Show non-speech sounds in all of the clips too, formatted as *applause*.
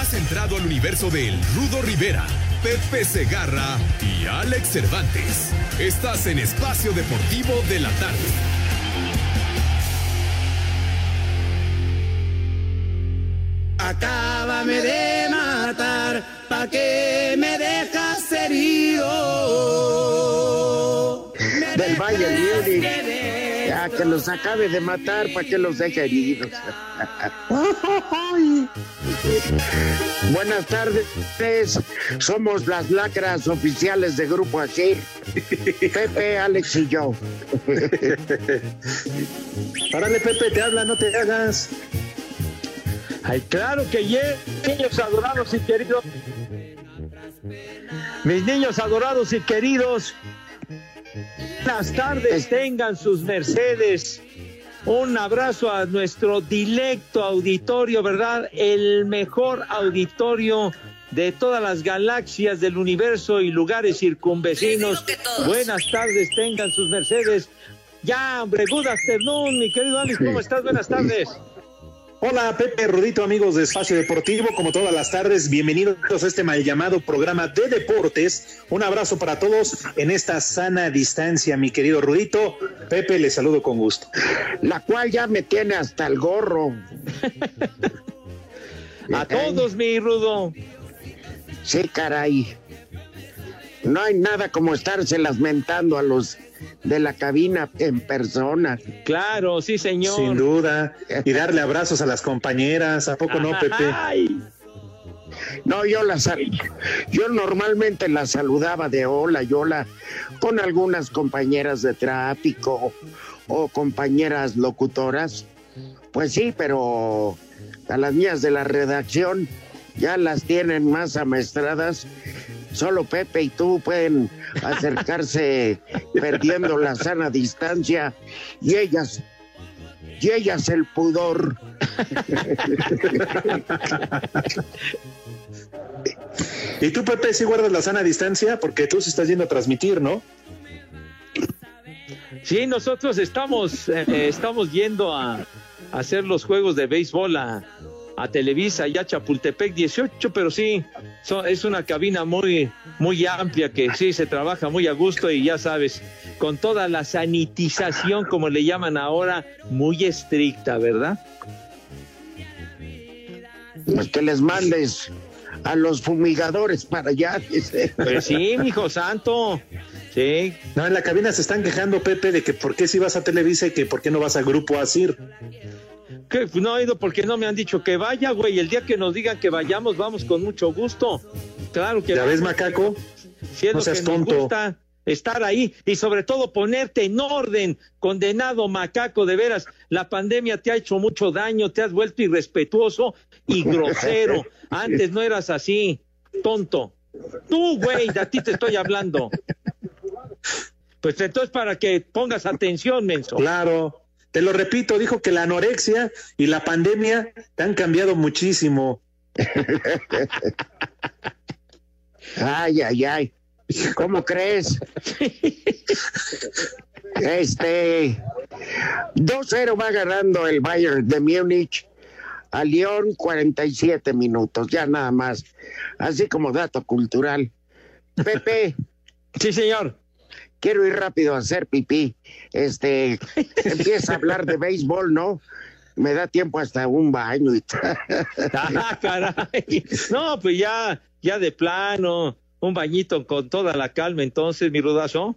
Has entrado al universo de El Rudo Rivera, Pepe Segarra y Alex Cervantes. Estás en Espacio Deportivo de la Tarde. Acábame de matar, pa' que me dejas herido. Del Valle. Ya que los acabe de matar para que los deje heridos. *laughs* Buenas tardes, somos las lacras oficiales de Grupo Asir. Pepe, Alex y yo. *laughs* Párale, Pepe, te habla, no te hagas. Ay, claro que yeah, niños adorados y queridos. Mis niños adorados y queridos, buenas tardes, tengan sus mercedes. Un abrazo a nuestro directo auditorio, ¿verdad? El mejor auditorio de todas las galaxias del universo y lugares circunvecinos. Buenas tardes, tengan sus mercedes. Ya, hombre, good afternoon, mi querido Alex, ¿cómo estás? Buenas tardes. Hola Pepe Rudito, amigos de Espacio Deportivo, como todas las tardes, bienvenidos a este mal llamado programa de deportes. Un abrazo para todos en esta sana distancia, mi querido Rudito. Pepe, le saludo con gusto. La cual ya me tiene hasta el gorro. *laughs* A todos, mi rudo. Sí, caray. No hay nada como estarse lamentando a los de la cabina en persona. Claro, sí, señor. Sin duda. Y darle abrazos a las compañeras. ¿A poco no, Pepe? Ay. No, yo la sal- yo normalmente la saludaba de hola y hola con algunas compañeras de tráfico o compañeras locutoras. Pues sí, pero a las mías de la redacción ya las tienen más amestradas. Solo Pepe y tú pueden acercarse *laughs* perdiendo la sana distancia y ellas y ellas el pudor. *laughs* ¿Y tú, Pepe, si guardas la sana distancia? Porque tú sí estás yendo a transmitir, ¿no? Sí, nosotros estamos, eh, estamos yendo a, a hacer los juegos de béisbol a, a Televisa, ya Chapultepec 18, pero sí, so- es una cabina muy, muy amplia que sí se trabaja muy a gusto y ya sabes, con toda la sanitización, como le llaman ahora, muy estricta, ¿verdad? Pues que les mandes a los fumigadores para allá. dice. Pues sí, mijo santo, sí, No, en la cabina se están quejando, Pepe, de que por qué si vas a Televisa y que por qué no vas a Grupo Asir. Que no he ido porque no me han dicho que vaya, güey, el día que nos digan que vayamos, vamos con mucho gusto. Claro que ¿Ya ves, macaco? Si es No lo seas que nos tonto. gusta estar ahí y sobre todo ponerte en orden, condenado macaco, de veras, la pandemia te ha hecho mucho daño, te has vuelto irrespetuoso y *laughs* grosero. Antes no eras así, tonto. Tú, güey, de a ti te estoy hablando. Pues entonces para que pongas atención, menso. Claro. Te lo repito, dijo que la anorexia y la pandemia te han cambiado muchísimo. *laughs* Ay, ay, ay. ¿Cómo crees? Este 2-0 va ganando el Bayern de Múnich a Lyon 47 minutos, ya nada más. Así como dato cultural. Pepe, *laughs* Sí, señor. Quiero ir rápido a hacer pipí. Este, *laughs* empieza a hablar de béisbol, ¿no? Me da tiempo hasta un baño y tal. Ah, caray. No, pues ya, ya de plano, un bañito con toda la calma, entonces, mi rudazo.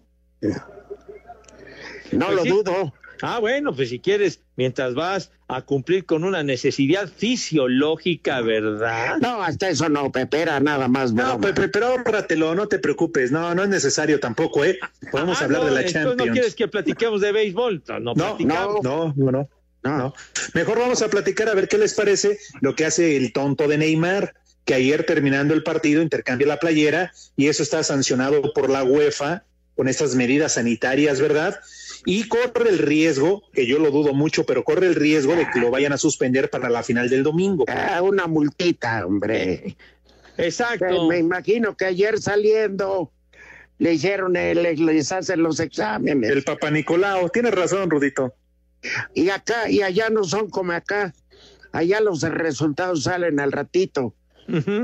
No Pues lo sí. dudo. Ah, bueno, pues si quieres, mientras vas a cumplir con una necesidad fisiológica, ¿verdad? No, hasta eso no, Pepe, era nada más. No. Pepe, pero ahórratelo, no te preocupes. No, no es necesario tampoco, ¿eh? Podemos Ah, hablar no, de la Champions. no quieres que platiquemos de béisbol. No, no, no, no, no, No. no. Mejor vamos a platicar a ver qué les parece lo que hace el tonto de Neymar, que ayer terminando el partido intercambia la playera y eso está sancionado por la UEFA con estas medidas sanitarias, ¿verdad? Y corre el riesgo, que yo lo dudo mucho, pero corre el riesgo de que lo vayan a suspender para la final del domingo. Ah, una multita, hombre. Exacto. Me imagino que ayer saliendo le hicieron, el, les hacen los exámenes. El Papa Nicolau, tienes razón, Rudito. Y acá, y allá no son como acá. Allá los resultados salen al ratito.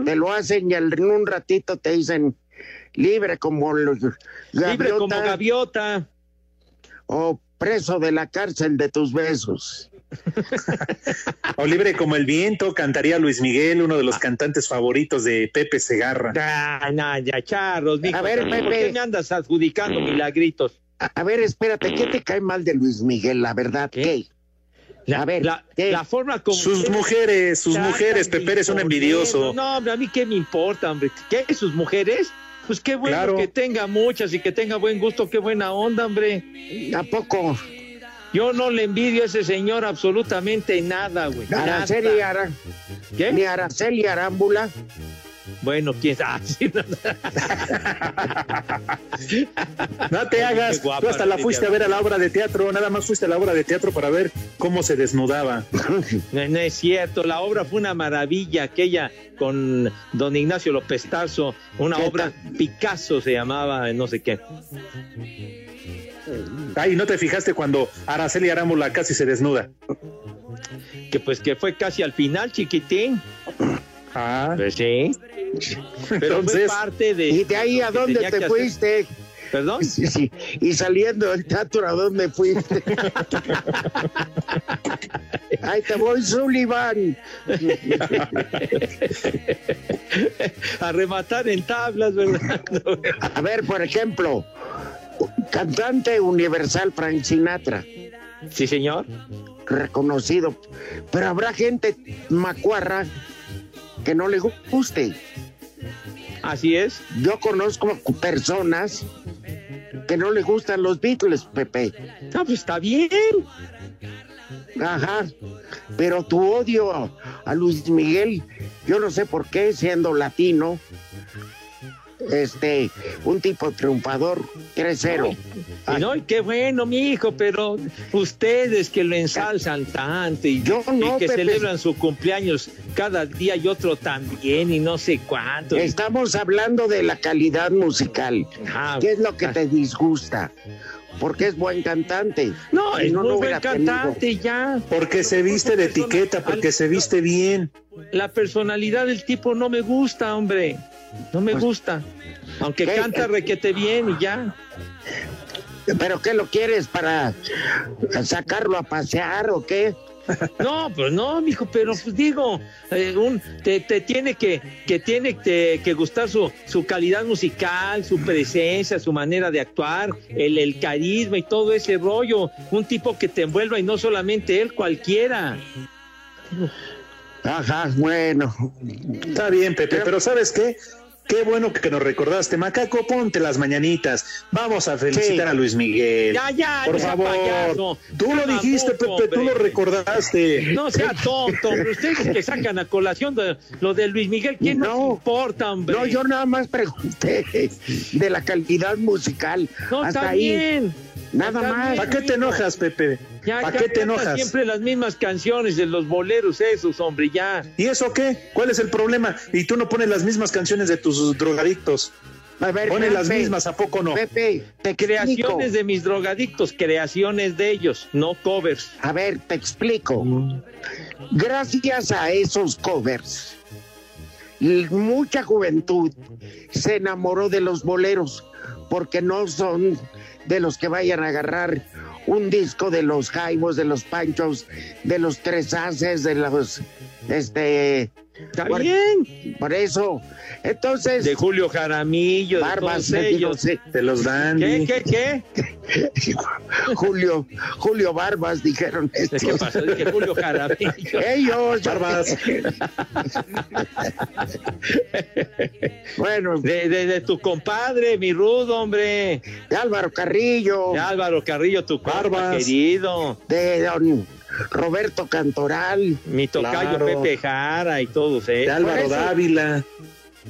Te lo hacen y en un ratito te dicen libre como los Libre como gaviota. O preso de la cárcel de tus besos. *laughs* o libre como el viento, cantaría Luis Miguel, uno de los cantantes favoritos de Pepe Segarra. Ah, no, ya, charros, A ver, Pepe. ¿Por qué me andas adjudicando milagritos? A, ver, espérate, ¿qué te cae mal de Luis Miguel, la verdad? ¿Qué? a ver, la, la, forma como. Sus mujeres, sus mujeres, Pepe eres un envidioso. No, hombre, a mí qué me importa, hombre. ¿Qué? ¿Sus mujeres? Pues qué bueno que tenga muchas y que tenga buen gusto, qué buena onda, hombre. ¿A poco? Yo no le envidio a ese señor absolutamente nada, güey. Araceli Ara... ¿Qué? Ni Araceli Arámbula. Bueno, quién sabe. *laughs* *laughs* no te hagas. Tú hasta la fuiste a ver a la obra de teatro. Nada más fuiste a la obra de teatro para ver cómo se desnudaba. *laughs* No, es cierto. La obra fue una maravilla. Aquella con don Ignacio López Tarso. Una obra Picasso se llamaba, no sé qué. Ay, ¿no te fijaste cuando Araceli Arámbula casi se desnuda? Que pues que fue casi al final, chiquitín. Ah. Pues sí. Pero Entonces, parte de. ¿Y de ahí a dónde te fuiste? ¿Perdón? Sí, sí. Y saliendo del teatro, ¿a dónde fuiste? *laughs* Ahí te voy, Sullivan. *laughs* a rematar en tablas, ¿verdad? *laughs* a ver, por ejemplo, cantante universal Frank Sinatra. Sí, señor. Reconocido. Pero habrá gente macuarra que no le guste. Así es. Yo conozco personas que no le gustan los Beatles, Pepe. Ah, pues está bien. Ajá. Pero tu odio a Luis Miguel, yo no sé por qué, siendo latino, este, un tipo triunfador, 3-0. No, qué bueno, mi hijo, pero ustedes que lo ensalzan tanto y, Yo que celebran su cumpleaños cada día y otro también y no sé cuánto. Estamos hablando de la calidad musical. ¿Qué es lo que te disgusta? Porque es buen cantante. No, es muy buen cantante ya. Porque se viste de etiqueta, porque se viste bien. La personalidad del tipo no me gusta, hombre. No me pues, gusta. Aunque canta requete bien y ya. ¿Pero qué lo quieres para sacarlo a pasear o qué? No, pues no, mijo, pero pues digo, eh, un, te, tiene que, que tiene que gustar su, su calidad musical, su presencia, su manera de actuar, el, el carisma y todo ese rollo. Un tipo que te envuelva y no solamente él, cualquiera. Ajá, bueno. Está bien, Pepe, pero ¿sabes qué? Qué bueno que nos recordaste, Macaco, ponte las mañanitas. Vamos a felicitar a Luis Miguel. Ya, ya, por favor. Tú lo dijiste, Pepe, tú lo recordaste. No sea tonto, hombre. Ustedes que sacan a colación de, lo de Luis Miguel, ¿quién no, importa, hombre? No, yo nada más pregunté de la calidad musical. No, Hasta está ahí. bien. Nada más. ¿Para qué te enojas, Pepe? ¿Para qué te enojas? Siempre las mismas canciones de los boleros esos, hombre, ya. ¿Y eso qué? ¿Cuál es el problema? Y tú no pones las mismas canciones de tus drogadictos. A ver, Pones las mismas, ¿a poco no? Pepe, te creaciones de mis drogadictos, creaciones de ellos, no covers. A ver, te explico. Gracias a esos covers, mucha juventud se enamoró de los boleros porque no son de los que vayan a agarrar un disco de los Jaimos, de los Panchos, de los Tres Haces, de los este Está bien. Por eso. Entonces. De Julio Jaramillo, Barbas, de ellos. De los Dandy. ¿Qué, qué, qué? *laughs* Julio, Julio Barbas, dijeron estos. ¿Qué pasó? Dije Julio Jaramillo. *laughs* Ellos. Barbas. *laughs* bueno. De, de, de, tu compadre, mi rudo, hombre. De Álvaro Carrillo. De Álvaro Carrillo, tu Barbas. querido. De don Roberto Cantoral. Mi tocayo Claro. Pepe Jara y todos, ¿eh? De Álvaro eso- Dávila.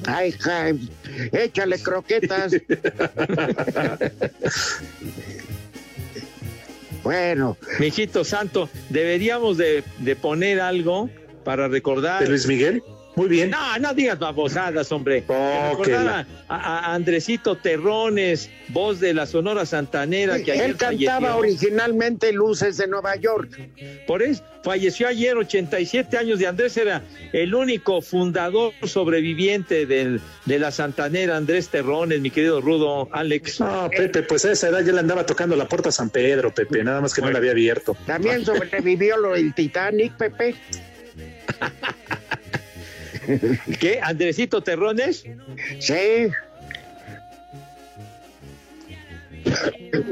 Ay, Jaime, échale croquetas. *laughs* bueno, Mijito santo, deberíamos de, de poner algo para recordar. De Luis Miguel. Muy bien. No, no digas babosadas, hombre. Oh, Recordar a, a- a Andresito Terrones, voz de la Sonora Santanera, que ayer él cantaba falleció. originalmente Luces de Nueva York. Por eso, falleció ayer, 87 años de Andrés, era el único fundador sobreviviente del, de la Santanera, Andrés Terrones, mi querido Rudo, Alex. No, Pepe, pues a esa edad ya le andaba tocando la puerta a San Pedro, Pepe, nada más que no la había abierto. También sobrevivió lo del Titanic, Pepe. *laughs* ¿Qué? ¿Andresito Terrones? Sí,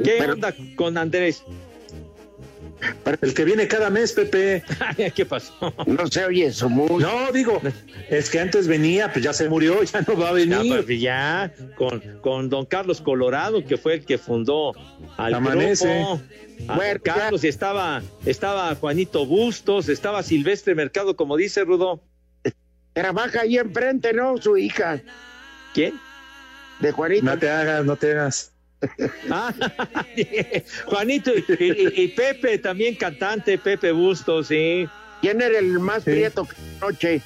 ¿Qué Pero- onda con Andrés? El que viene cada mes, Pepe. *laughs* ¿Qué pasó? no se oye su música. No, digo, es que antes venía, pues ya se murió, *laughs* ya no va a Ya, venir. pues, ya, con, con don Carlos Colorado, que fue el que fundó al Amanece. grupo. A Bueno, don Carlos, y estaba, estaba Juanito Bustos, estaba Silvestre Mercado, como dice Rudo. Trabaja ahí enfrente, ¿no? Su hija, ¿Quién? de Juanito. No te hagas, no te hagas. *laughs* Ah, *laughs* Juanito y, y- y Pepe, también cantante, Pepe Bustos, sí. ¿Quién era el más Sí. prieto que anoche?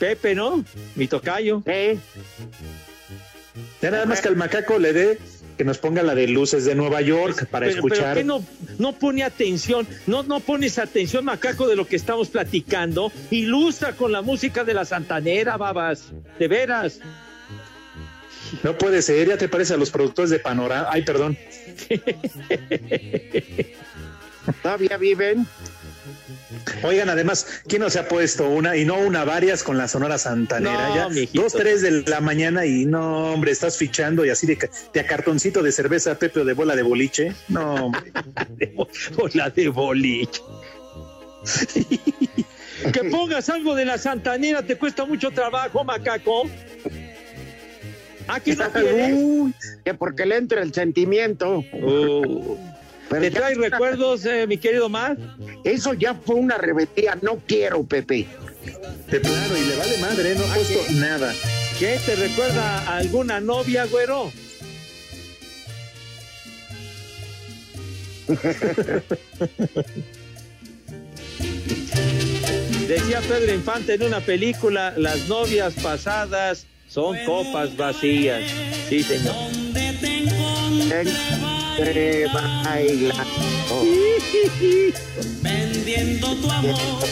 Pepe, ¿no? Mi tocayo. ¿Eh? Ya nada más que al macaco le dé que nos ponga la de luces de Nueva York para Pero, pero escuchar. ¿qué no, no pone atención, no, no pones atención, macaco, de lo que estamos platicando. Ilustra con la música de la Santanera, babas. De veras. No puede ser, ya te parece a los productores de Panorama. Ay, perdón. ¿Todavía viven? Oigan, además, ¿quién no se ha puesto una y no una, varias con la Sonora Santanera? No, ya mijito. dos, tres de la mañana y no, hombre, estás fichando y así de, de a cartoncito de cerveza, Pepe, o de bola de boliche. No, hombre. *laughs* O la de boliche. *laughs* que pongas algo de la Santanera te cuesta mucho trabajo, macaco. Aquí no quieres. *laughs* Uy, Que porque le entra el sentimiento. Uh, Pero ¿Te trae recuerdos, eh, mi querido Mar? Eso ya fue una rebeldía. No quiero, Pepe. de plano, y le vale madre, no ha puesto nada. ¿Qué te recuerda a alguna novia, güero? Decía Pedro Infante en una película, las novias pasadas son copas vacías. Sí, señor. Entre bailando. vendiendo tu amor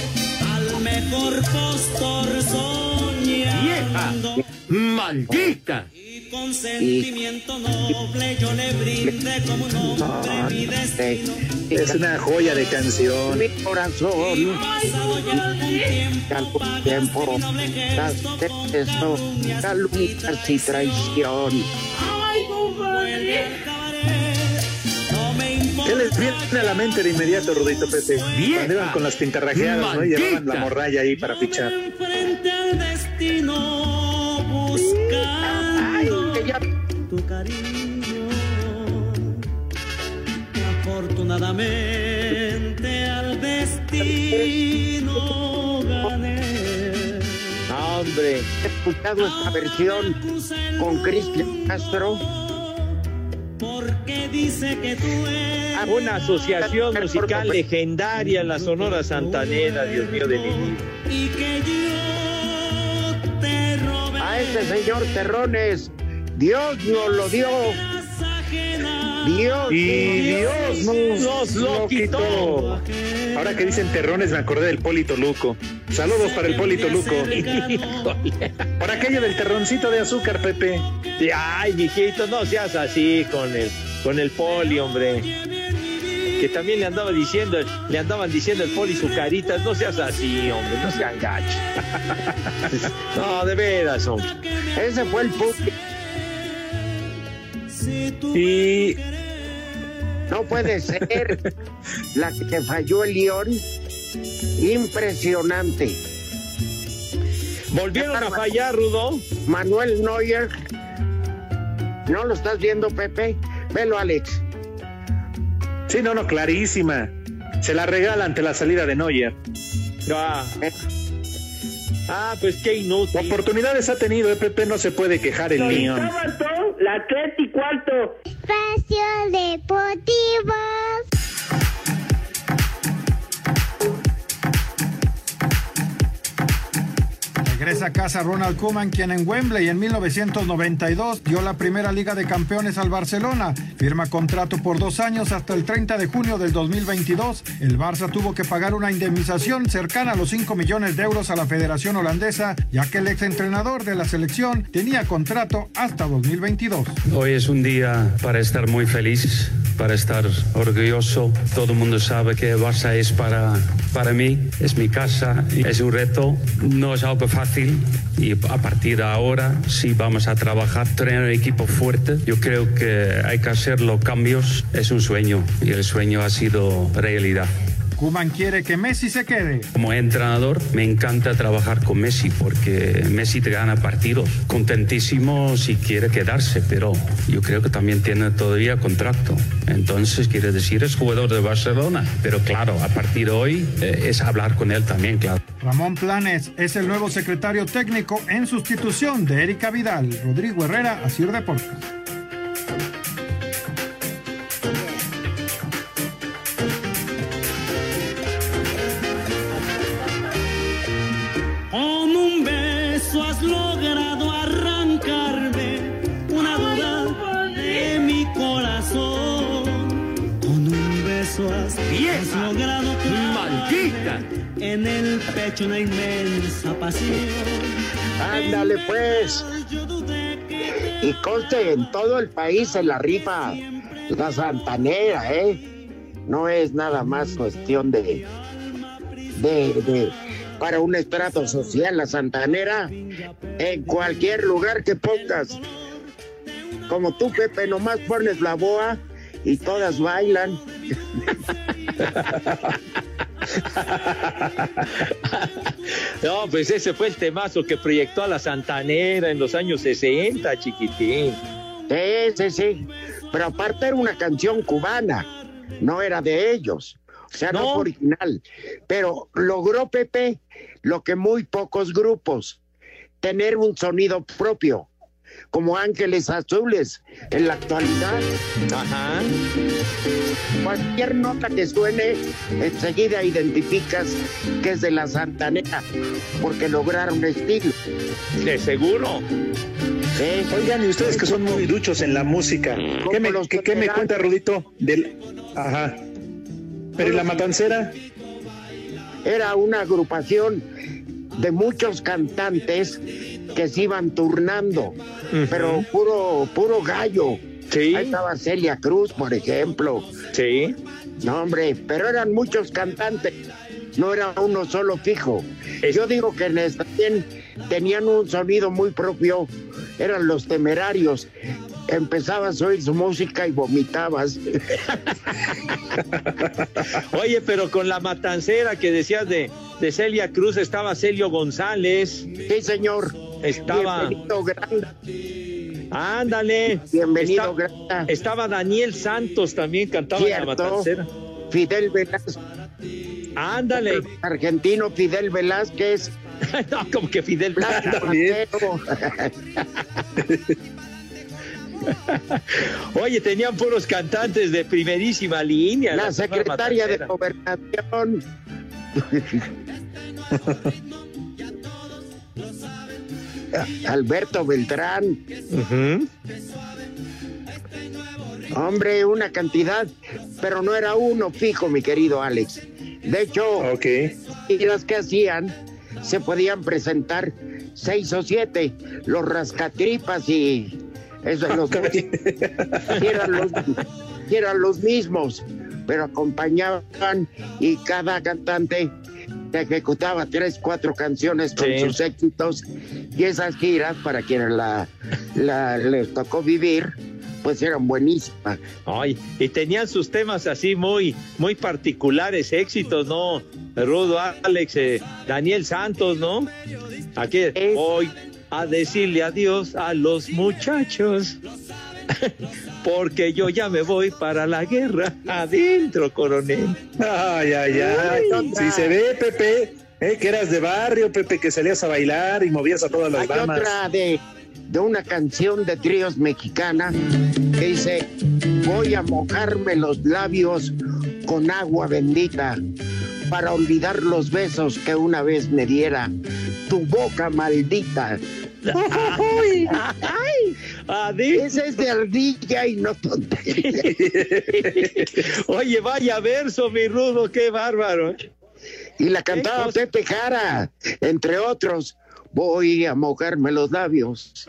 al mejor postor soñando. ¡Maldita! Y con sentimiento noble yo le brindé como un hombre mi destino. Es una joya de canción. Mi corazón. Pasado ya algún tiempo, Algún pagaste tiempo. mi noble gesto Das con esto. Calumnias y traición. Vuelve ¿Qué les viene a la mente de inmediato, Rodito Pepe? Cuando iban con las pintarrajeadas, ¿no? Y llevaban la morralla ahí para fichar. frente al destino Ay, que ya tu cariño. Afortunadamente al destino gané. Ah, hombre. he escuchado esta versión con Cristian Castro. Porque dice que tú eres Una asociación musical legendaria en la Sonora Santanera, Dios mío de mi vida. y que yo te robé. A este señor Terrones. Dios nos lo dio. Dios. Y Dios nos, Nos lo quitó. Ahora que dicen terrones, me acordé del Polito Luco. Saludos para el Polito Luco. *laughs* Por aquello del terroncito de azúcar, Pepe. Ay, mijito, no seas así con el, con el poli, hombre. Que también le andaba diciendo, le andaban diciendo el poli su carita, no seas así, hombre, no seas gacho. *laughs* No, de veras, hombre. Ese fue el público. Y No puede ser la que te falló el León. Impresionante. Volvieron a fallar, Rudo. Manuel Neuer. ¿No lo estás viendo, Pepe? Velo, Alex. sí, no, no, clarísima. Se la regala ante la salida de Neuer. Ah, Ah, pues qué inútil. Oportunidades ha tenido, EPP no se puede quejar el niño. la tres y cuarto. Espacio Deportivo. Regresa a casa Ronald Koeman, quien en Wembley en 1992 dio la primera Liga de Campeones al Barcelona. Firma contrato por dos años hasta el 30 de junio del 2022. El Barça tuvo que pagar una indemnización cercana a los 5 millones de euros a la Federación Holandesa, ya que el exentrenador de la selección tenía contrato hasta 2022. Hoy es un día para estar muy feliz, para estar orgulloso. Todo el mundo sabe que Barça es para, para mí, es mi casa, es un reto. No es algo fácil y a partir de ahora sí vamos a trabajar, tener un equipo fuerte. Yo creo que hay que hacer los cambios, es un sueño y el sueño ha sido realidad. Kuman quiere que Messi se quede. Como entrenador, me encanta trabajar con Messi porque Messi te gana partidos. Contentísimo si quiere quedarse, pero yo creo que también tiene todavía contrato. Entonces, quiere decir, es jugador de Barcelona. Pero claro, a partir de hoy eh, es hablar con él también, claro. Ramón Planes es el nuevo secretario técnico en sustitución de Erika Vidal. Rodrigo Herrera, Asir Deportes. En el pecho una inmensa pasión. Ándale pues. Y conste en todo el país en la rifa. La santanera, ¿eh? No es nada más cuestión de. de. de para un estrato social, la santanera. En cualquier lugar que pongas. Como tú, Pepe, nomás pones la boa y todas bailan. *laughs* No, pues ese fue el temazo que proyectó a la Santanera en los años 60, chiquitín. Sí, sí, sí. Pero aparte era una canción cubana, no era de ellos. O sea, no, No. fue original. Pero logró Pepe lo que muy pocos grupos, tener un sonido propio, como Ángeles Azules en la actualidad. Ajá. Cualquier nota que suene, enseguida identificas que es de la Santanera, porque lograron estilo. De seguro. Sí. Oigan, y ustedes que son muy duchos en la música, ¿qué me, qué- qué me federales. cuenta Rudito? Del... Ajá. Pero ¿y la matancera? era una agrupación de muchos cantantes que se iban turnando, pero puro, puro gallo. Sí. Ahí estaba Celia Cruz, por ejemplo. Sí. No, hombre, pero eran muchos cantantes, no era uno solo fijo. Es- Yo digo que en esta tenían un sonido muy propio, eran los temerarios. Empezabas a oír su música y vomitabas. *laughs* Oye, pero con la matancera que decías de, de Celia Cruz estaba Celio González, Sí, señor. estaba, Bienvenido, Granda. ándale, Bienvenido, Está- Granda. estaba Daniel Santos también cantaba en la Cierto. matancera, Fidel Velázquez. ándale, argentino Fidel Velázquez, *laughs* no, como que Fidel. Mateo. *laughs* *laughs* Oye, tenían puros cantantes de primerísima línea. la secretaria de. Gobernación. *laughs* Alberto Beltrán, hombre, una cantidad, pero no era uno fijo, mi querido Alex. De hecho, Ok. y las que hacían se podían presentar seis o siete, los rascatripas y eso, los, sí *laughs* eran los, eran los mismos, pero acompañaban y cada cantante ejecutaba tres, cuatro canciones con Sí. sus éxitos y esas giras para quienes la, la- les tocó vivir, pues eran buenísimas. Ay, y tenían sus temas así muy, muy particulares, éxitos, ¿no? Rudo, Alex, eh, Daniel Santos, ¿no? Aquí, Es- hoy a decirle adiós a los muchachos. *laughs* Porque yo ya me voy para la guerra. Adentro, coronel. Ay, ay, ay. Si se ve, Pepe, eh, que eras de barrio, Pepe, que salías a bailar y movías a todas las Hay damas. otra de, de una canción de tríos mexicana que dice, voy a mojarme los labios con agua bendita para olvidar los besos que una vez me diera tu boca maldita. *laughs* Ay, ay, Ese es de ardilla y no tontería. *laughs* Oye, vaya verso, mi rudo, qué bárbaro. Y la cantaba Pepe Jara, entre otros. Voy a mojarme los labios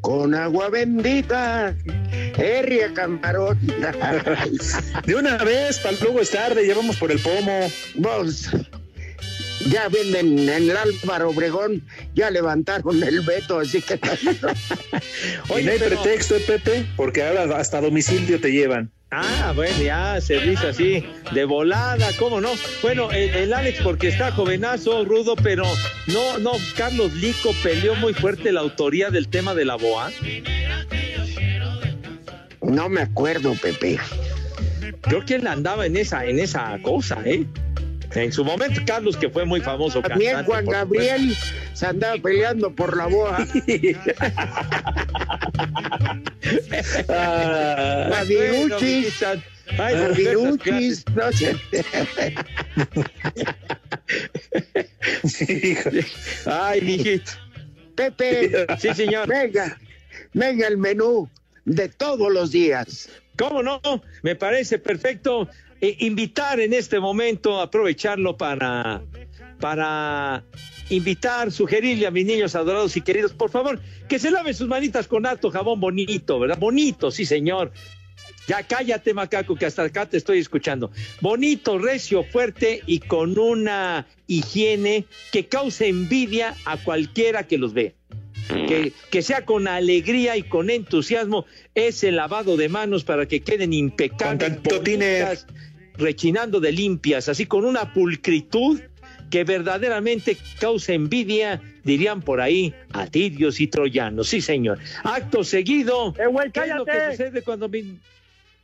con agua bendita, herria camarón. De una vez, para luego es tarde, ya vamos por el pomo. Vos, ya venden en el Álvaro Obregón, ya levantaron el veto, así que... *laughs* y no hay pero- pretexto, Pepe, porque ahora hasta domicilio te llevan. Ah, bueno, ya, servicio así, de volada, ¿cómo no? Bueno, el, el Alex porque está jovenazo, rudo, pero no, no, Carlos Lico peleó muy fuerte la autoría del tema de la BOA. No me acuerdo, Pepe. Creo que él andaba en esa, en esa cosa, ¿eh? En su momento, Carlos, que fue muy famoso. También Juan por Gabriel se andaba peleando por la boa. *laughs* Ah, La Bueno, viruchis, ay, la diversas viruchis, no sé. *laughs* Ay, mijito. Pepe, Sí, señor. venga, venga el menú de todos los días. ¿Cómo no? Me parece perfecto eh, invitar en este momento, aprovecharlo para, para invitar, sugerirle a mis niños adorados y queridos, por favor, que se laven sus manitas con alto jabón bonito, ¿verdad? Bonito, sí, señor. Ya cállate, macaco, que hasta acá te estoy escuchando. Bonito, recio, fuerte y con una higiene que cause envidia a cualquiera que los vea. Que, que sea con alegría y con entusiasmo ese lavado de manos para que queden impecables, bonitas, rechinando de limpias, así con una pulcritud que verdaderamente causa envidia, dirían por ahí, a tirios y troyanos. Sí, señor. Acto seguido. ¡Eh, güey, ¿qué es lo que cállate! sucede cuando mi-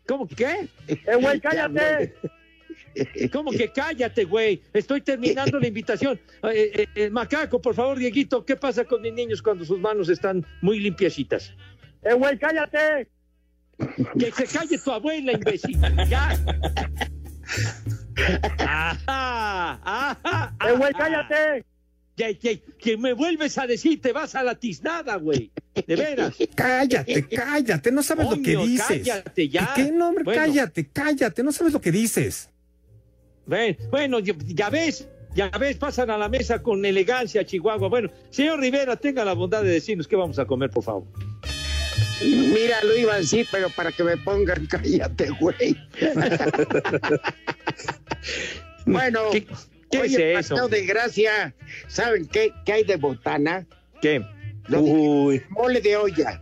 ¿Cómo que qué? ¡Eh, güey, *laughs* cállate! *laughs* ¿Cómo que cállate, güey? Estoy terminando la invitación. Eh, eh, eh, macaco, por favor, Dieguito, ¿qué pasa con mis niños cuando sus manos están muy limpiecitas? ¡Eh, güey, cállate! Que se calle tu abuela, imbécil. Ya. Ajá, ajá, ¡Eh, güey, cállate! Que, que- que me vuelves a decir, te vas a la tiznada, güey. De veras. *laughs* Cállate, cállate, no sabes lo que dices. cállate ya. ¿Qué, no, hombre? Bueno. Cállate, cállate, no sabes lo que dices. Bueno, ya, ves, ya ves, pasan a la mesa con elegancia, Chihuahua. Bueno, señor Rivera, tenga la bondad de decirnos qué vamos a comer, por favor. Mira, lo iba a decir, pero para que me pongan, *laughs* cállate, güey. *laughs* bueno, ¿Qué, qué oye, es eso? de gracia, ¿saben qué, qué hay de botana? ¿Qué? Lo de Uy, mole de olla.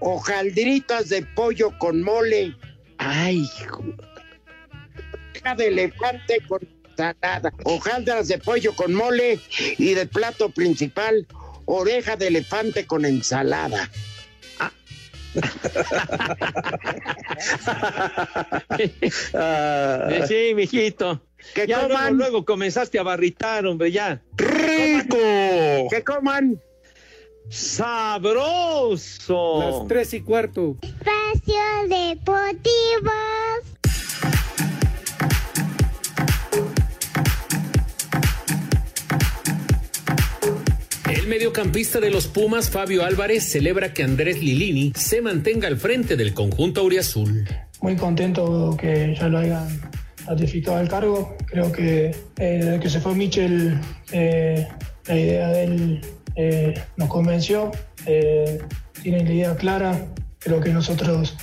Hojaldritas de pollo con mole. Ay, hijo. Oreja de elefante con ensalada. Hojaldras de pollo con mole y de plato principal, oreja de elefante con ensalada. ah, sí, mijito. Que ya luego, coman. luego comenzaste a barritar, hombre, ya. rico. Que coman. ¡Sabroso! Las tres y cuarto. Espacio Deportivo. El mediocampista de los Pumas, Fabio Álvarez, celebra que Andrés Lilini se mantenga al frente del conjunto auriazul. muy contento que ya lo hayan ratificado el cargo. Creo que eh, desde que se fue Michel, eh, la idea de él eh, nos convenció. Eh, tiene la idea clara. Creo que nosotros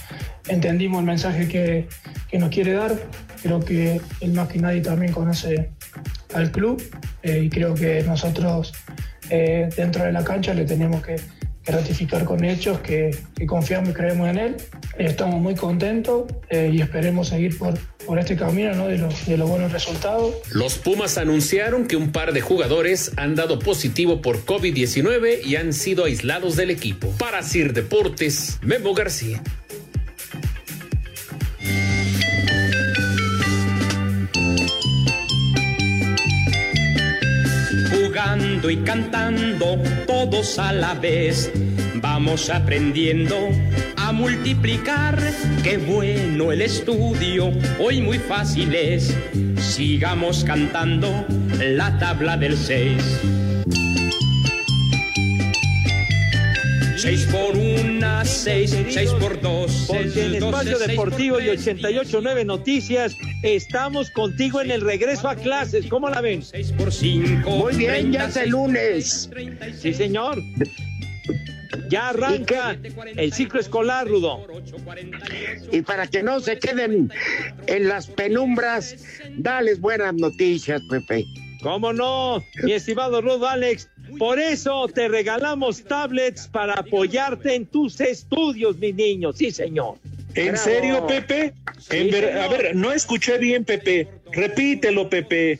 entendimos el mensaje que, que nos quiere dar. Creo que él más que nadie también conoce al club y creo que nosotros eh, dentro de la cancha le tenemos que que ratificar con hechos que, que confiamos y creemos en él. Eh, estamos muy contentos eh, y esperemos seguir por, por este camino ¿no? de, los, de los buenos resultados. Los Pumas anunciaron que un par de jugadores han dado positivo por COVID-19 y han sido aislados del equipo. Para Sir Deportes, Memo García. Jugando y cantando todos a la vez, vamos aprendiendo a multiplicar. Qué bueno el estudio, hoy muy fácil es. Sigamos cantando la tabla del 6. 6 por 1, 6, 6 por 2. Porque en Espacio Deportivo y 88.9 Noticias estamos contigo en el regreso a clases. ¿Cómo la ven? 6 por 5. Muy bien, ya es el lunes. Sí, señor. Ya arranca el ciclo escolar, Rudo. Y para que no se queden en las penumbras, dales buenas noticias, Pepe. ¿Cómo no, mi estimado Rudo Alex? Por eso te regalamos tablets para apoyarte en tus estudios, mi niño. Sí, señor. ¿En Bravo. serio, Pepe? En ver- a ver, no escuché bien, Pepe. Repítelo, Pepe.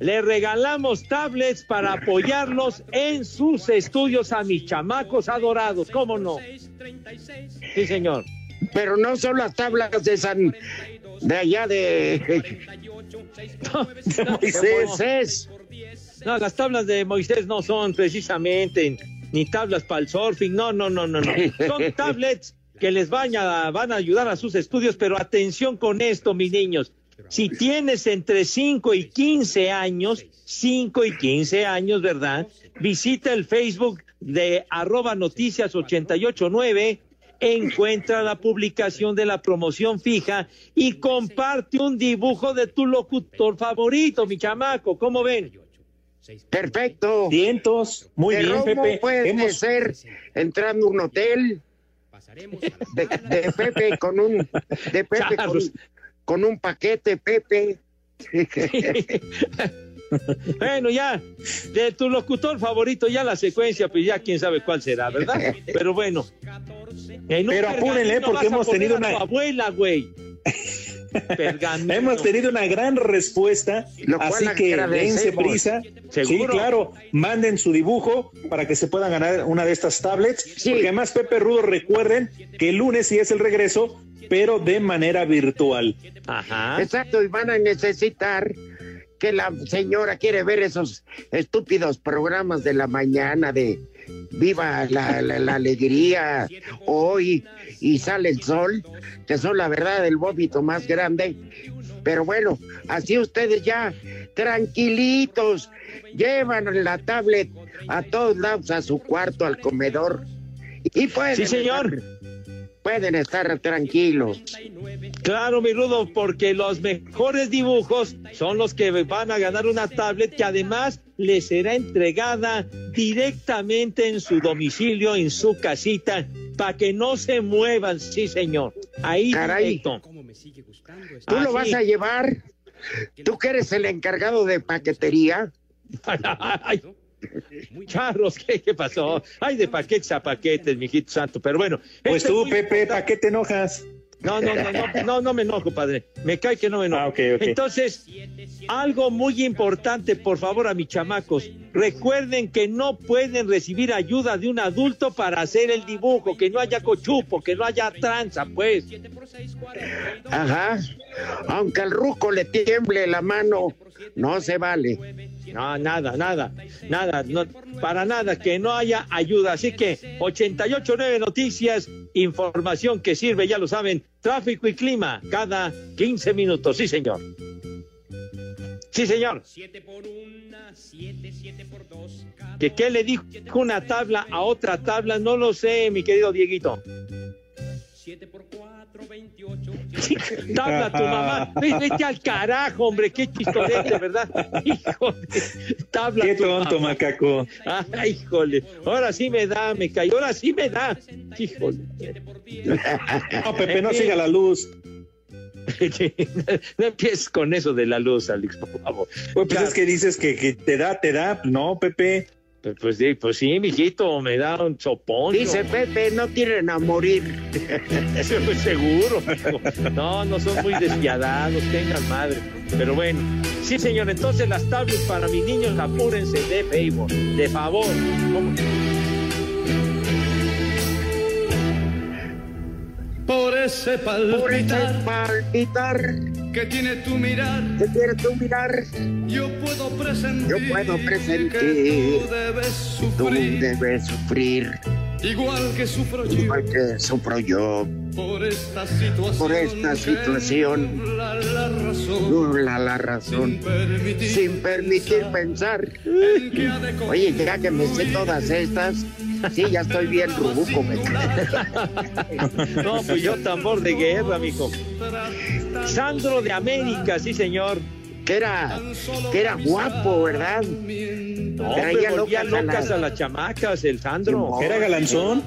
Le regalamos tablets para apoyarlos en sus estudios a mis chamacos adorados. ¿Cómo no? Sí, señor. Pero no son las tablas de San. de allá de. *laughs* De. Moisés. No, las tablas de Moisés no son precisamente ni tablas para el surfing, no, no, no, no, no. *laughs* Son tablets que les van a, van a ayudar a sus estudios, pero atención con esto, mis niños. Si tienes entre 5 y 15 años, 5 y 15 años, ¿verdad? Visita el Facebook de arroba noticias 889, encuentra la publicación de la promoción fija y comparte un dibujo de tu locutor favorito, mi chamaco. ¿Cómo ven? Perfecto. Cientos. Muy bien, Pepe. puede Hemos- ser entrando a un hotel. De, de Pepe con un. De Pepe con, un paquete, Pepe. *laughs* Bueno, ya, de tu locutor favorito, ya la secuencia, pues ya quién sabe cuál será, ¿verdad? *laughs* Pero bueno. En un Pero apúrenle, porque hemos tenido una- abuela, güey. *laughs* Pergamino. Hemos tenido una gran respuesta, Lo cual así que dense prisa. Sí, claro, manden su dibujo para que se puedan ganar una de estas tablets. Sí. Porque además, Pepe Rudo, recuerden que el lunes sí es el regreso, pero de manera virtual. Ajá. Exacto, y van a necesitar que la señora quiere ver esos estúpidos programas de la mañana de Viva la, la- la alegría hoy y sale el sol, que son la verdad el vómito más grande. Pero bueno, así ustedes ya tranquilitos, llevan la tablet a todos lados, a su cuarto, al comedor. Y pueden Sí, señor. Pueden estar tranquilos. Claro, mi Rudo, porque los mejores dibujos son los que van a ganar una tablet que además les será entregada directamente en su domicilio, en su casita, para que no se muevan, sí, señor. Ahí Caray. directo. ¿Tú lo Así. vas a llevar? ¿Tú que eres el encargado de paquetería? *laughs* Ay, charros, ¿qué, qué pasó? Ay, de paquetes a paquetes, mijito santo. Pero bueno. Pues esto es tú, Pepe, importante. ¿para qué te enojas? No, no, no, no, no, no me enojo, padre. Me cae que no me enojo. Ah. Entonces, algo muy importante, por favor, a mis chamacos. Recuerden que no pueden recibir ayuda de un adulto para hacer el dibujo, que no haya cochupo, que no haya tranza, pues. Ajá. Aunque al ruco le tiemble la mano, no se vale. No, nada, nada, nada, para nada, que no haya ayuda. Así que 889 Noticias, información que sirve, ya lo saben, tráfico y clima cada 15 minutos. Sí, señor. Sí, señor. ¿Que qué le dijo una tabla a otra tabla? No lo sé, mi querido Dieguito. Tabla tu mamá. *laughs* Ve- Vete al carajo, hombre. Qué chistorete, ¿verdad? *laughs* Híjole. Tabla Qué a tu tonto, mamá. macaco. Ay, híjole. Ahora sí me da, me cayó. Ahora sí me da. Híjole. *laughs* No, Pepe, no siga la luz. no empieces con eso de la luz, Alex, por favor. Pues, pues es que dices que, que te da, te da. No, Pepe. Pues, pues, sí, pues sí, mijito, me da un sopón. Dice Pepe, no tienen a morir. *laughs* Eso es seguro. mijo. No, no son muy despiadados, tengan madre. Pero bueno, sí, señor, entonces las tablets para mis niños, apúrense de favor, de favor. ¿Cómo? Por ese Por ese palpitar palpitar que tiene tu mirar, que quiere tu mirar, yo puedo presentir, yo puedo presentir que tú debes tú sufrir, debes sufrir, igual que sufro yo, igual que sufro yo. Por esta situación, por esta situación. nubla la razón, Nubla la razón, permitir sin permitir pensar. de Oye, ya que me sé todas estas, sí, ya estoy bien rubuco. *laughs* No, pues yo tambor de guerra, mijo. Sandro de América, sí, señor. Que era, que era guapo, ¿verdad? No, Traía locas a locas la- a las chamacas, el Sandro. ¿Era galanzón?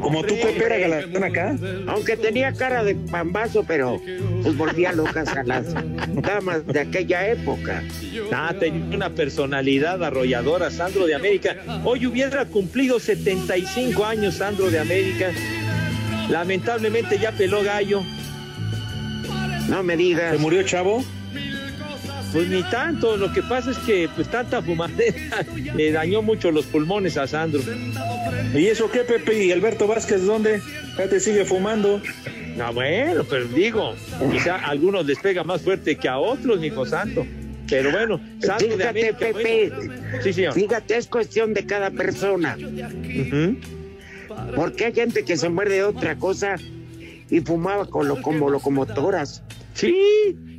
Como tú, Pepe, era galanzón acá. Aunque tenía cara de pambazo, pero pues volvía locas a las damas de aquella época. Ah, tenía una personalidad arrolladora, Sandro de América. Hoy hubiera cumplido 75 años, Sandro de América. Lamentablemente ya peló gallo. No me digas. ¿Se murió chavo? Pues ni tanto, lo que pasa es que pues tanta fumadera *laughs* le dañó mucho los pulmones a Sandro. ¿Y eso qué, Pepe? ¿Y Alberto Vázquez dónde? Ya te sigue fumando. Ah, bueno, pero digo, quizá a algunos les pega más fuerte que a otros, hijo santo. Pero bueno, Sandro de Fíjate, América. Pepe. bueno. Sí, señor. Fíjate, es cuestión de cada persona. Porque hay gente que se muere de otra cosa y fumaba con lo, como locomotoras. Sí,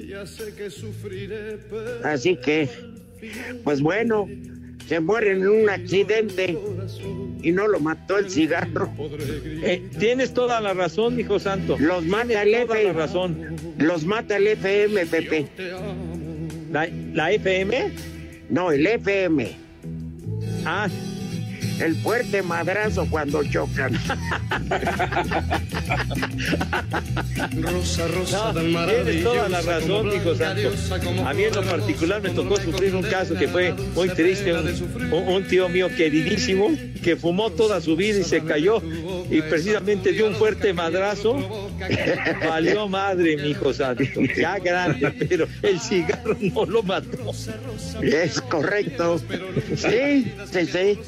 Ya sé que sufriré, pero Así que, pues bueno, se muere en un accidente y no lo mató el cigarro. eh, tienes toda la razón, hijo santo. Los mata el Tienes toda la F. razón. Los mata el FM, Pepe. ¿La, la FM? No, el FM. Ah, El fuerte madrazo cuando chocan. *laughs* Rosa, rosa No, tan tienes toda la razón, hijo santo. A mí en lo particular me tocó sufrir un caso que fue muy triste. un- un tío mío queridísimo que fumó toda su vida y se cayó y precisamente dio un fuerte madrazo. *laughs* Valió madre, mi hijo santo. Ya grande, pero el cigarro no lo mató. Es correcto. Sí, sí, sí.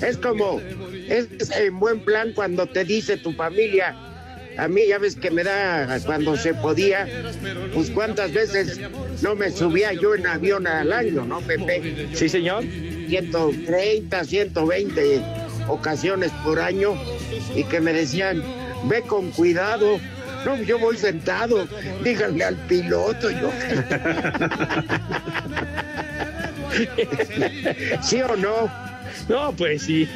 Es como, es en buen plan cuando te dice tu familia. A mí ya ves que me da cuando se podía, pues cuántas veces no me subía yo en avión al año, ¿no, Pepe? Sí, señor. 130, 120 ocasiones por año y que me decían, ve con cuidado. No, yo voy sentado, díganle al piloto, yo. *laughs* ¿Sí o no? No, pues sí.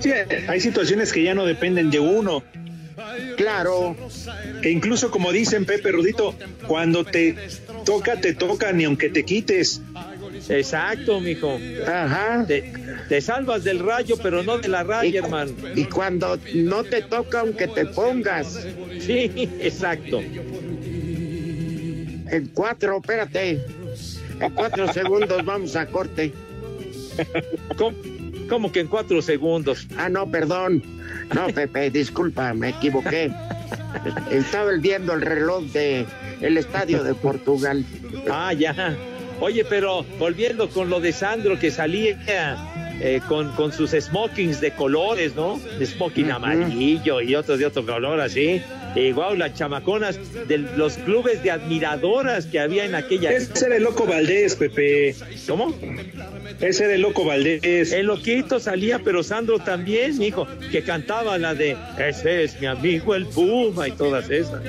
Sí, hay situaciones que ya no dependen de uno. Claro, Que incluso, como dicen Pepe Rudito, cuando te toca, te toca, ni aunque te quites. Exacto, mijo. ajá. Te, te salvas del rayo, pero no de la raya, Y, hermano. y cuando no te toca, aunque te pongas Sí, exacto. en cuatro, espérate, en cuatro segundos vamos a corte. ¿Cómo, cómo que en cuatro segundos? Ah, no, perdón. No, Pepe, disculpa, me equivoqué. Estaba viendo el reloj de el estadio de Portugal. Ah, ya. Oye, pero volviendo con lo de Sandro que salía eh, con, con sus smokings de colores, ¿no? De smoking amarillo y otros de otro color así. Y wow, las chamaconas de los clubes de admiradoras que había en aquella Ese era el loco Valdés, Pepe. ¿Cómo? Ese era el loco Valdés. El loquito salía, pero Sandro también, hijo, que cantaba la de Ese es mi amigo el Puma y todas esas.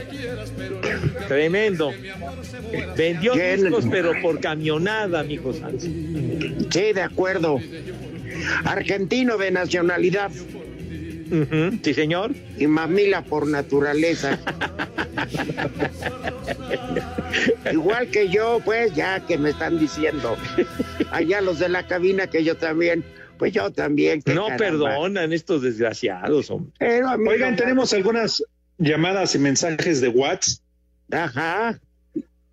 *coughs* Tremendo. Vendió discos, pero por camionada, mijo Santos. Sí, de acuerdo. Argentino de nacionalidad Sí, señor. y mamila por naturaleza. Igual que yo, pues ya que me están diciendo. Allá los de la cabina que yo también, pues yo también. No caramba. perdonan estos desgraciados, hombre. Pero a mí Oigan, no- tenemos algunas llamadas y mensajes de WhatsApp Ajá.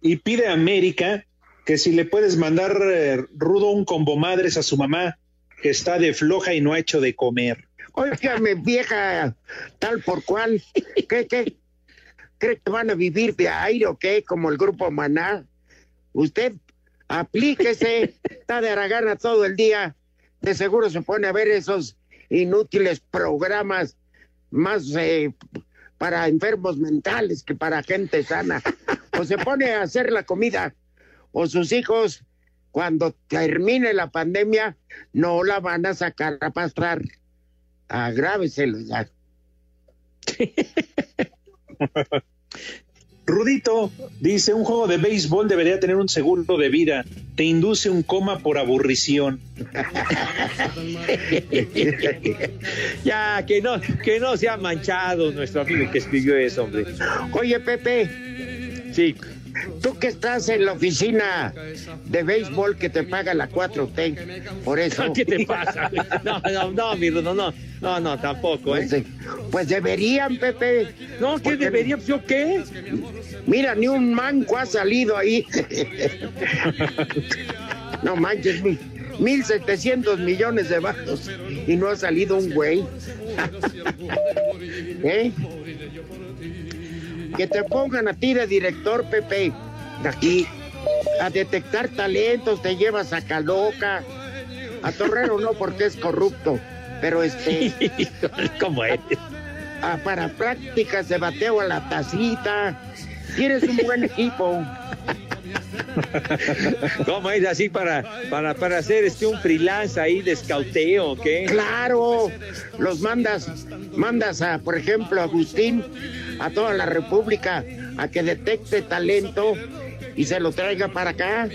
y pide a América que si le puedes mandar eh, rudo un combo madres a su mamá, que está de floja y no ha hecho de comer. Óigame, vieja, tal por cual. ¿Qué, qué? ¿Cree que van a vivir de aire o qué? Como el grupo Maná. Usted aplíquese, está de aragana todo el día. De seguro se pone a ver esos inútiles programas más eh, para enfermos mentales que para gente sana. O se pone a hacer la comida. O sus hijos, cuando termine la pandemia, no la van a sacar a pastrar. Agráveselo ya. *laughs* Rudito dice, un juego de béisbol debería tener un seguro de vida. Te induce un coma por aburrición. *laughs* ya, que no, que no se ha manchado nuestro amigo que escribió eso, hombre. Oye, Pepe. Sí. Tú que estás en la oficina de béisbol que te paga la 4T, por eso. *laughs* ¿Qué te pasa? No, no, no, mi Rudo, no, no, no, tampoco, ¿eh? Pues, pues deberían, Pepe. No, ¿qué deberían? ¿Yo qué? Mira, ni un manco ha salido ahí. *laughs* no manches, mil, mil setecientos millones de bajos y no ha salido un güey. *laughs* ¿Eh? Que te pongan a ti de director, Pepe, aquí, a detectar talentos, te llevas a Caloca, a Torrero no porque es corrupto, pero este... *laughs* ¿Cómo es? A, para prácticas de bateo a la tacita, tienes un buen equipo. *laughs* ¿Cómo es así para, para, para hacer este un freelance ahí de escauteo, qué? Claro, los mandas, mandas a, por ejemplo, a Agustín, a toda la República, a que detecte talento y se lo traiga para acá.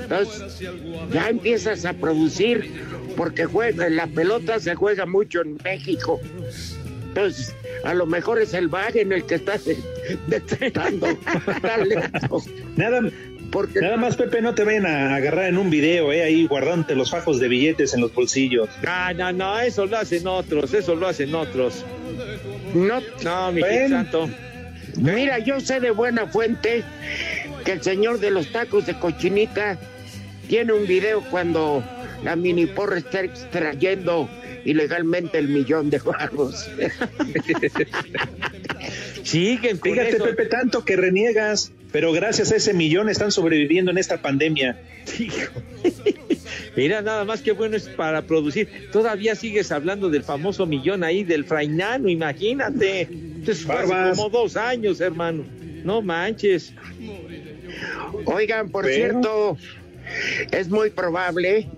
Entonces, ya empiezas a producir, porque juega, la pelota se juega mucho en México. Entonces, a lo mejor es el en el que está detectando *laughs* talento. Nada, porque nada más Pepe no te vayan a agarrar en un video, eh, ahí guardándote los fajos de billetes en los bolsillos. No, no, no, eso lo hacen otros, eso lo hacen otros. No, no, mi santo. Mira, yo sé de buena fuente que el señor de los tacos de cochinita tiene un video cuando la mini porra está extrayendo ilegalmente el millón de juegos. *laughs* Siguen, fíjate, Pepe, tanto que reniegas, pero gracias a ese millón están sobreviviendo en esta pandemia. *laughs* Mira, nada más que bueno es para producir. Todavía sigues hablando del famoso millón ahí del Frainano, imagínate. Entonces, como dos años, hermano. No manches. Oigan, por cierto, es muy probable.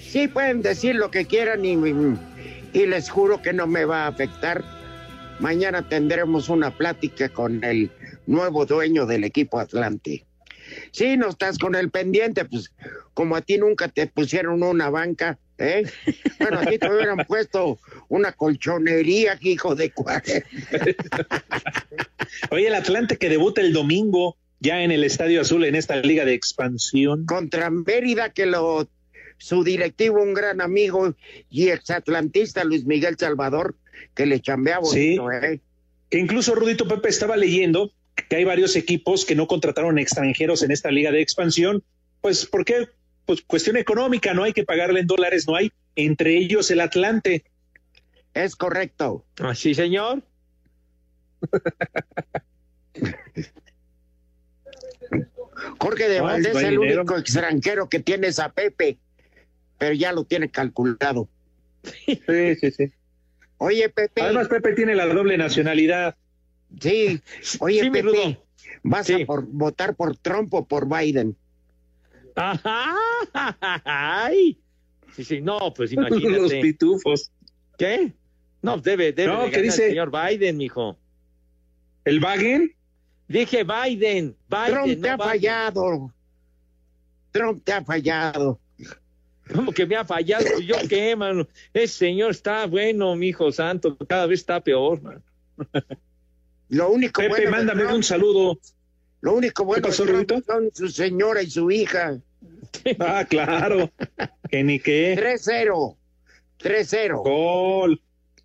Sí, pueden decir lo que quieran y, y les juro que no me va a afectar. Mañana tendremos una plática con el nuevo dueño del equipo Atlante. Sí, no estás con el pendiente, pues como a ti nunca te pusieron una banca, ¿eh? Bueno, a ti te hubieran puesto una colchonería, hijo de cuadra. *laughs* Oye, el Atlante que debuta el domingo ya en el Estadio Azul en esta liga de expansión. Contra Mérida, que lo su directivo, un gran amigo y exatlantista Luis Miguel Salvador, que le chambea bonito, ¿eh? Que incluso Rudito Pepe estaba leyendo que hay varios equipos que no contrataron extranjeros en esta liga de expansión, pues porque pues cuestión económica, no hay que pagarle en dólares, no hay, entre ellos el Atlante. Es correcto. Así, señor. Jorge de Valdés es el único extranjero que tiene a Pepe, pero ya lo tiene calculado. Sí, sí, sí. Oye, Pepe. Además, Pepe tiene la doble nacionalidad. Sí. *laughs* Oye, Pepe, ¿vas a por, votar por Trump o por Biden? Ajá. *laughs* Ay. Sí, sí, no, pues *laughs* imagínate. Los pitufos. ¿Qué? No, debe, debe no, ¿qué dice? el señor Biden, mijo. ¿El Biden? Dije Biden. Biden Trump te ha Biden. fallado. Trump te ha fallado. ¿Cómo que me ha fallado? ¿Yo qué, mano? Ese señor está bueno, mi hijo santo. Cada vez está peor, man. Lo único Pepe, bueno mándame Trump- un saludo. Lo único bueno pasó, de Trump Rudito? son su señora y su hija. *laughs* Ah, claro. que ni qué. 3-0. 3-0. Gol.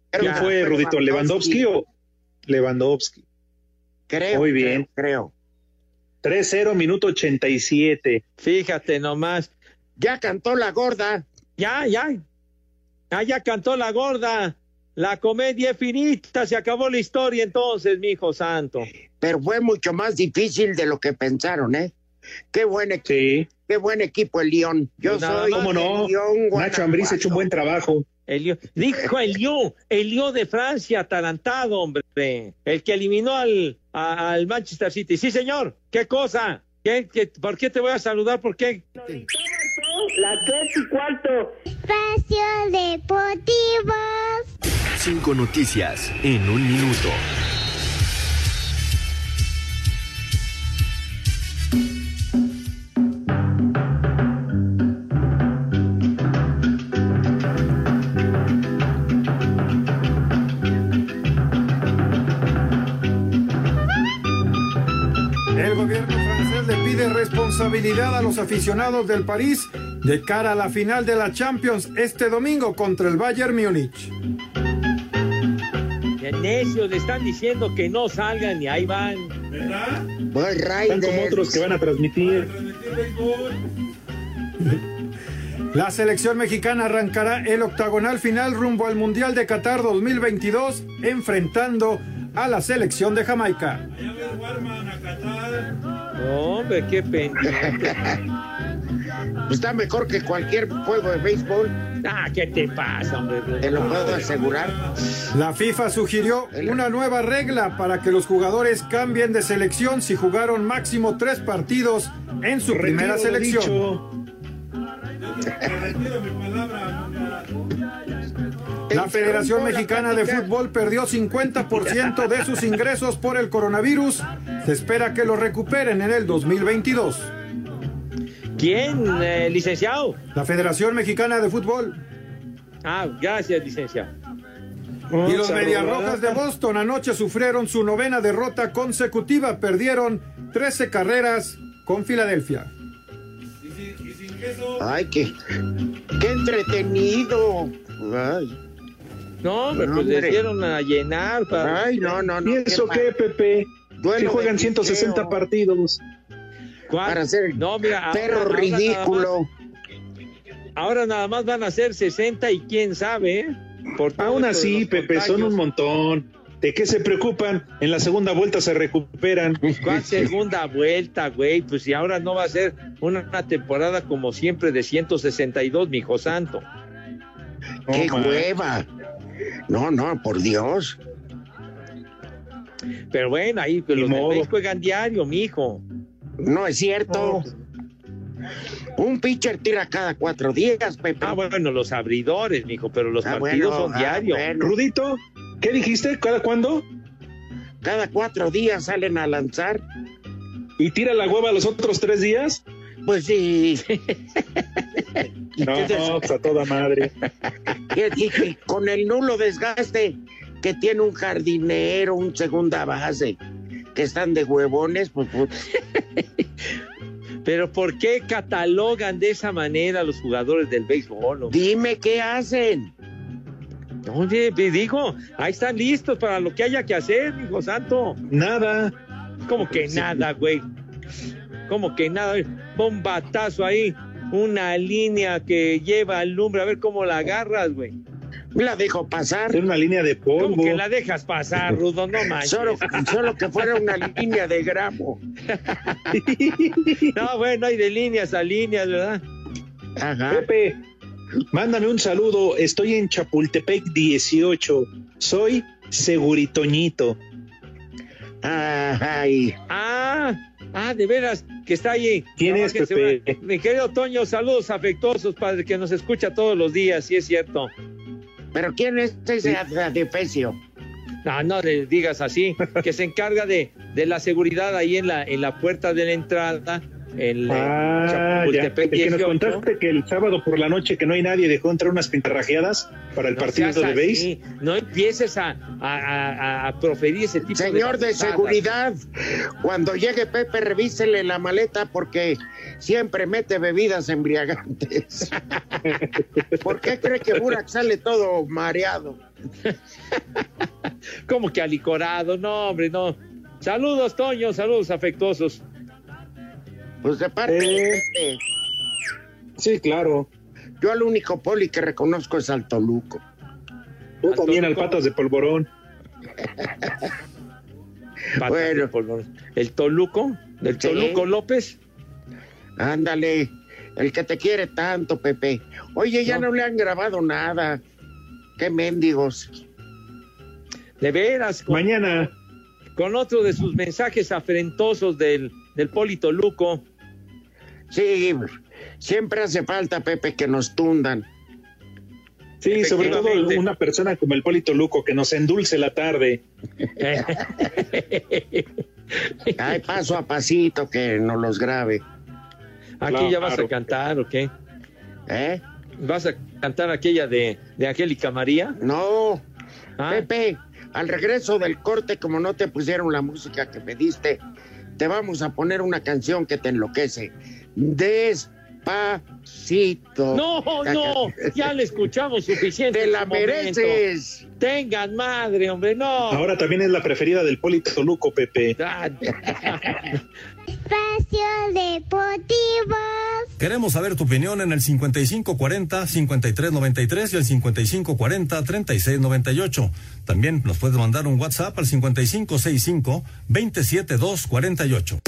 ¿Quién Ya, fue, Rudito? Lewandowski. ¿Lewandowski o Lewandowski? Creo. Muy bien. Creo. 3-0, minuto 87. Fíjate nomás. Ya cantó la gorda. Ya, ya. Ah, ya cantó la gorda. La comedia es finita, se acabó la historia entonces, mi hijo santo. Pero fue mucho más difícil de lo que pensaron, ¿eh? Qué buen equipo. Qué buen equipo el León. Yo Pues nada soy. ¿Cómo no? el León Nacho Ambriz ha hecho un buen trabajo. El Lyon. Dijo el Lyon, el Lyon de Francia, atarantado, hombre. El que eliminó al, a- al Manchester City. Sí, señor. ¿Qué cosa? ¿Qué, qué- por qué te voy a saludar? ¿Por qué? Las tres y cuarto. Espacio Deportivo. Cinco noticias en un minuto. El gobierno francés le pide responsabilidad a los aficionados del París de cara a la final de la Champions este domingo contra el Bayern Múnich. Necios, le están diciendo que no salgan y ahí van. Voy Están como otros que van a transmitir. La selección mexicana arrancará el octagonal final rumbo al Mundial de Qatar 2022 enfrentando a la selección de Jamaica. Hombre, qué pendiente. *laughs* Está mejor que cualquier juego de béisbol. Ah, ¿qué te pasa, hombre? Te lo puedo asegurar. La FIFA sugirió una nueva regla para que los jugadores cambien de selección si jugaron máximo tres partidos en su primera Retiro selección. dicho. La Federación Mexicana de Fútbol perdió 50% de sus ingresos por el coronavirus. Se espera que lo recuperen en el 2022. ¿Quién, eh, licenciado? La Federación Mexicana de Fútbol Ah, gracias, licenciado. y los Vamos a Medias robar. Rojas de Boston anoche sufrieron su novena derrota consecutiva. Perdieron 13 carreras con Filadelfia. Ay, qué, qué entretenido. Ay, No, hombre, No, pues hombre. dieron a llenar para. ay, no, no, no. ¿Y eso qué, Pepe? Duelo Si juegan picheo. 160 partidos. ¿Cuál? Para ser No, mira, ahora- perro ahora nada ridículo. más- ahora nada más van a ser 60 y quién sabe, ¿eh? Por Aún de así, Pepe, son un montón. ¿De qué se preocupan? En la segunda vuelta se recuperan. ¿Cuál segunda vuelta, güey? Pues si ahora no va a ser una, una temporada como siempre de 162, mijo santo. ¡Qué ma. hueva! No, no, por Dios. Pero bueno, ahí pues, los. Beis juegan diario, mijo. No es cierto. Un pitcher tira cada cuatro días, Pepe. Ah, bueno, los abridores, mijo, pero los Ah, partidos bueno, son ah, diarios. bueno. Rudito, ¿qué dijiste? ¿Cada cuándo? Cada cuatro días salen a lanzar. ¿Y tira la hueva los otros tres días? Pues sí. *laughs* No, pues a toda madre. *laughs* Y con el nulo desgaste que tiene un jardinero, un segunda base, que están de huevones, pues, pues, *laughs* *laughs* Pero ¿por qué catalogan de esa manera a los jugadores del béisbol? hombre? dime qué hacen. Oye, te digo, ahí están listos para lo que haya que hacer, hijo santo. Nada. Como que nada, güey. Como que nada. Bombatazo ahí. Una línea que lleva al lumbre. A ver cómo la agarras, güey. La dejo pasar. Es una línea de polvo. Como que la dejas pasar, Rudo. No manches. Solo, solo que fuera una línea de gramo. *laughs* No, bueno, hay de líneas a líneas, ¿verdad? Ajá. Pepe, mándame un saludo. Estoy en Chapultepec 18. Soy Seguritoñito. Ay, Ah, ah, de veras, que está ahí. ¿Quién es, Pepe? Mi querido Toño, saludos afectuosos, padre, que nos escucha todos los días, sí es cierto. Pero ¿quién es ese adefesio? No, no le digas así, que se encarga de, de la seguridad ahí en la, en la puerta de la entrada, en la Ah, ya. El que nos 18. contaste que el sábado por la noche que no hay nadie dejó entrar unas pintarrajeadas para el No partido de así, No empieces a, a, a- a proferir ese tipo Señor de pasadas. seguridad, cuando llegue Pepe, revísele la maleta porque siempre mete bebidas embriagantes. *laughs* ¿Por qué cree que Burak sale todo mareado? *laughs* Como que alicorado, no, hombre, no. Saludos, Toño, saludos afectuosos. Pues de parte de Eh. Sí, claro. Yo al único poli que reconozco es al Toluco. Tú también al Patas de Polvorón. *laughs* bueno, el Toluco, el Sí. Toluco López. Ándale, el que te quiere tanto, Pepe. Oye, ya no, le han grabado nada. Qué mendigos. De veras. con- Mañana. Con otro de sus mensajes afrentosos del, del Poli Toluco. Sí, siempre hace falta, Pepe, que nos tundan. Sí, sobre todo una persona como el Polito Luco que nos endulce la tarde. *laughs* Ay, paso a pasito que nos los grabe. Aquí ya vas a cantar, ¿o qué? ¿Eh? ¿Vas a cantar aquella de, de Angélica María? No, Ah, Pepe, al regreso del corte, como no te pusieron la música que pediste, te vamos a poner una canción que te enloquece. Despacito. No, no, ya le escuchamos suficiente. Te la mereces. Tengan madre, hombre, no. Ahora también es la preferida del Polito Luco, Pepe. Espacio Deportivo. Queremos saber tu opinión en el 5540-5393 y el 5540-3698. También nos puedes mandar un WhatsApp al 5565-27248.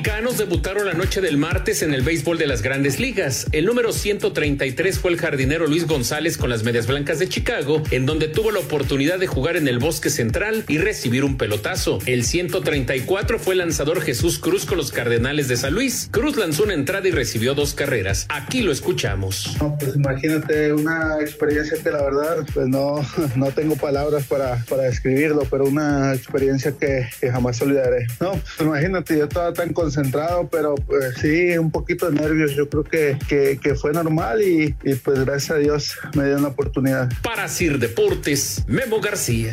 Mexicanos debutaron la noche del martes en el béisbol de las grandes ligas. El número 133 fue el jardinero Luis González con las Medias Blancas de Chicago, en donde tuvo la oportunidad de jugar en el bosque central y recibir un pelotazo. El 134 fue el lanzador Jesús Cruz con los Cardenales de San Luis. Cruz lanzó una entrada y recibió dos carreras. Aquí lo escuchamos. No, pues imagínate una experiencia que la verdad, pues no, *laughs* no tengo palabras para, para describirlo, pero una experiencia que, que jamás olvidaré. No, pues imagínate, yo estaba tan concentrado, pero pues sí, un poquito de nervios, yo creo que, que, fue normal y, y pues gracias a Dios me dieron la oportunidad. Para Sir Deportes, Memo García.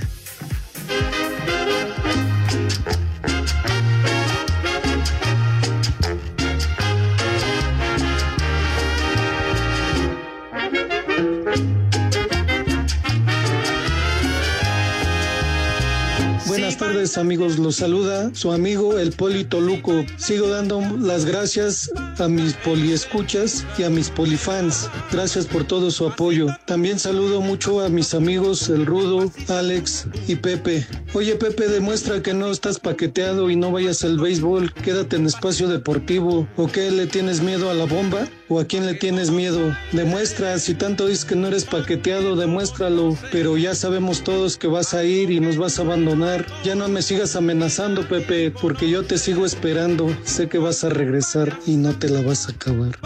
Buenas tardes amigos, los saluda su amigo el Poli Toluco. Sigo dando las gracias a mis poliescuchas y a mis polifans. Gracias por todo su apoyo. También saludo mucho a mis amigos el Rudo, Alex y Pepe. Oye Pepe, demuestra que no estás paqueteado y no vayas al béisbol. Quédate en espacio deportivo. ¿O qué le tienes miedo a la bomba? ¿O a quién le tienes miedo? Demuestra, si tanto dices que no eres paqueteado, demuéstralo. Pero ya sabemos todos que vas a ir y nos vas a abandonar. Ya no me sigas amenazando, Pepe, porque yo te sigo esperando. Sé que vas a regresar y no te la vas a acabar.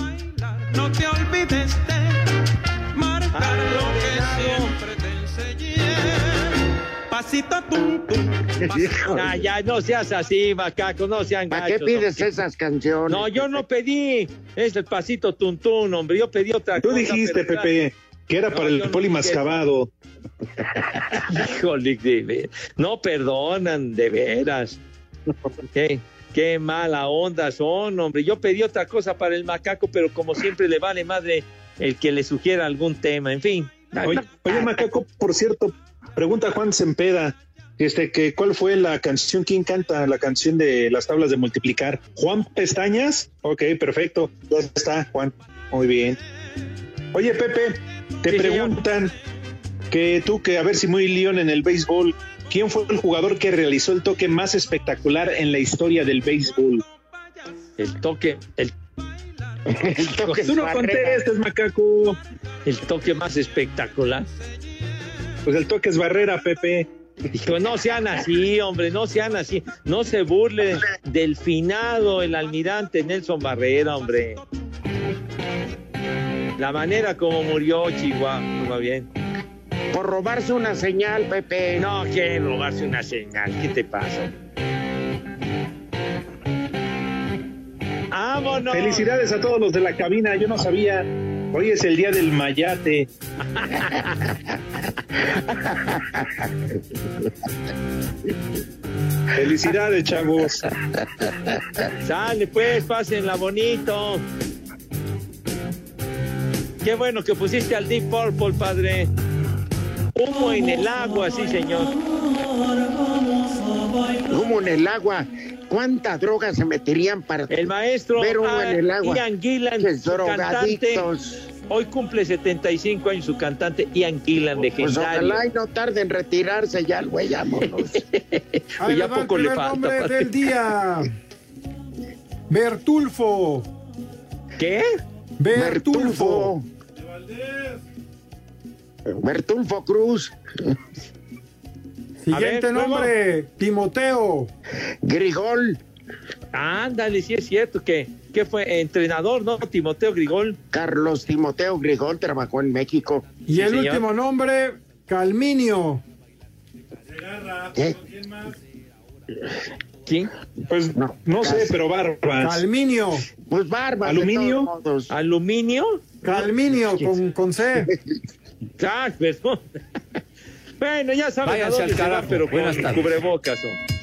No te olvides de marcar Pasito tum tum. *laughs* Ya, ya, no seas así, macaco, no sean ¿Para qué pides esas canciones? No, yo no pedí. Es el pasito tuntún, hombre. Yo pedí otra Tú cosa. dijiste, pero ya- Pepe, que era No, para el no Poli mascabado. *laughs* Híjole, no perdonan, de veras. Qué, qué mala onda son, hombre. Yo pedí otra cosa para el macaco, pero como siempre le vale madre el que le sugiera algún tema. En fin. Oye, oye, Macaco, por cierto, pregunta Juan Sempeda, este, que ¿cuál fue la canción? ¿Quién canta la canción de las tablas de multiplicar? ¿Juan Pestañas? Ok, perfecto. Ya está, Juan. Muy bien. Oye, Pepe, te Sí, señor. preguntan que tú, que a ver si muy león en el béisbol, ¿quién fue el jugador que realizó el toque más espectacular en la historia del béisbol? El toque, el, El *laughs* toque Tú no contestes, Macaco. el toque más espectacular. Pues el toque es barrera, Pepe. Dijo, no sean así, hombre, no sean así. No se burlen del finado, el almirante Nelson Barrera, hombre. La manera como murió Chihuahua, va bien. Por robarse una señal, Pepe. No, que robarse una señal, ¿qué te pasa? ¡Vámonos! Felicidades a todos los de la cabina. Yo no sabía. Hoy es el día del mayate. Felicidades, chavos. Sale pues, pásenla bonito. Qué bueno que pusiste al Deep Purple, padre. Humo en el agua, sí, señor. Humo en el agua. ¿Cuánta droga se meterían para El maestro ver ah, en el agua? Ian Gillan, su cantante. drogadictos. Hoy cumple 75 años su cantante Ian Gillan, Pues legendario. ojalá y no tarde en retirarse ya *laughs* el güey, vámonos. Pues ya poco le falta, nombre padre. del día. Bertulfo. ¿Qué? Bertulfo. Bertulfo Cruz. Siguiente ver, nombre, Timoteo. Grigol. Ándale, sí es cierto que, que fue entrenador, ¿no? Timoteo Grigol. Carlos Timoteo Grigol trabajó en México. Y Sí, el señor. último nombre, Calminio. ¿Qué? ¿Quién? Pues no, sé, pero barbas. Calminio. Pues barbas. ¿Aluminio? ¿Aluminio? Calminio con, con C. *laughs* Ah, perdón. Bueno, ya saben Váyanse a dónde al se va, pero con Buenas tardes. cubrebocas. ¿no?